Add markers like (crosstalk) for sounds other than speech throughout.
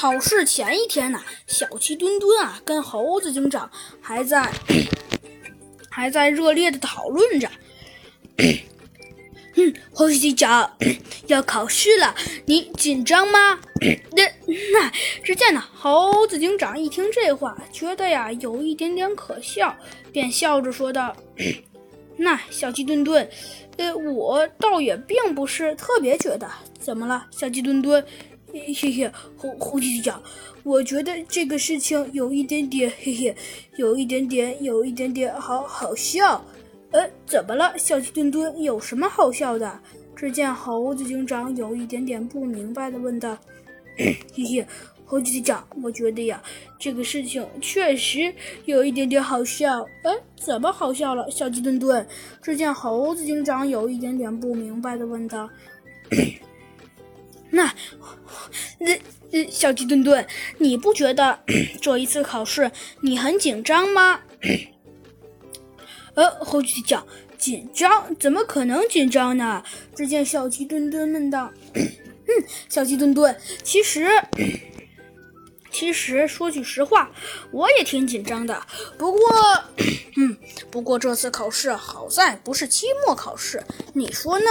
考试前一天呢，小鸡墩墩啊跟猴子警长还在还在热烈的讨论着。(coughs) 嗯，猴子警长要考试了，你紧张吗？(coughs) 那那，只见呢，猴子警长一听这话，觉得呀有一点点可笑，便笑着说道：“ (coughs) 那小鸡墩墩，呃，我倒也并不是特别觉得，怎么了，小鸡墩墩？”嘿嘿，猴猴子警长，我觉得这个事情有一点点，嘿嘿，有一点点，有一点点好好笑。呃，怎么了，小鸡墩墩？有什么好笑的？只见猴子警长有一点点不明白的问道：“ (clears throat) 嘿嘿，猴子警长，我觉得呀，这个事情确实有一点点好笑。呃，怎么好笑了，小鸡墩墩？”只见猴子警长有一点点不明白的问道。(clears throat) 那，那，小鸡墩墩，你不觉得 (clears throat) 这一次考试你很紧张吗？(clears throat) 呃，猴子讲，紧张？怎么可能紧张呢？只见小鸡墩墩问道：“ (clears throat) 嗯，小鸡墩墩，其实，其实说句实话，我也挺紧张的。不过，嗯，不过这次考试好在不是期末考试，你说呢？”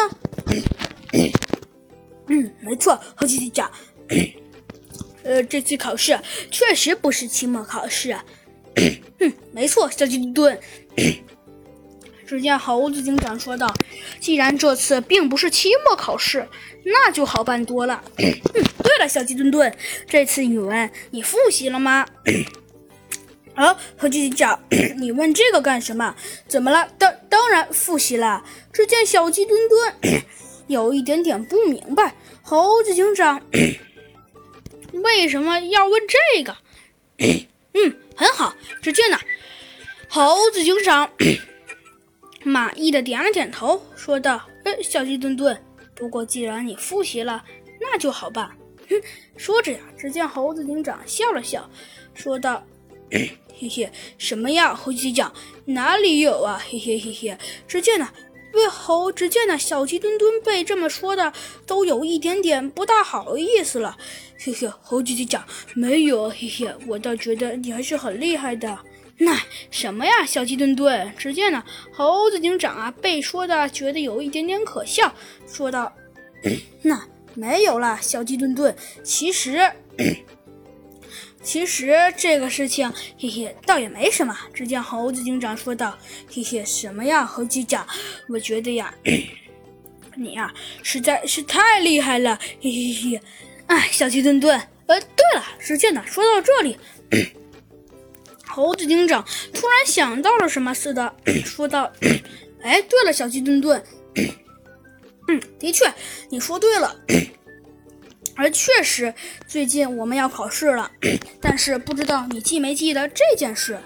嗯，没错，猴子警长。(coughs) 呃，这次考试确实不是期末考试。(coughs) 嗯，没错，小鸡墩墩。(coughs) 只见猴子警长说道：“既然这次并不是期末考试，那就好办多了。”嗯，对了，小鸡墩墩，这次语文你复习了吗？啊，猴子警长，你问这个干什么？怎么了？当当然复习了。只见小鸡墩墩。有一点点不明白，猴子警长 (coughs) 为什么要问这个？(coughs) 嗯，很好。只见呢，猴子警长 (coughs) 满意的点了点头，说道：“呃，小鸡墩墩，不过既然你复习了，那就好办。”哼，说着呀，只见猴子警长笑了笑，说道：“嘿嘿，什么呀，猴子警长？哪里有啊？嘿嘿嘿嘿。”只见呢。喂猴，只见那小鸡墩墩被这么说的，都有一点点不大好意思了。嘿嘿，猴子警长没有，嘿嘿，我倒觉得你还是很厉害的。那什么呀，小鸡墩墩？只见呢，猴子警长啊，被说的觉得有一点点可笑，说道：“那没有了，小鸡墩墩，其实……”其实这个事情，嘿嘿，倒也没什么。只见猴子警长说道：“嘿嘿，什么呀，猴子警长？我觉得呀，(clears throat) 你呀实在是太厉害了，嘿嘿嘿。哎，小鸡墩墩。呃，对了，只见呢，说到这里，(clears throat) 猴子警长突然想到了什么似的，(clears throat) 说道：哎，对了，小鸡墩墩。嗯，的确，你说对了。”而确实，最近我们要考试了，(coughs) 但是不知道你记没记得这件事。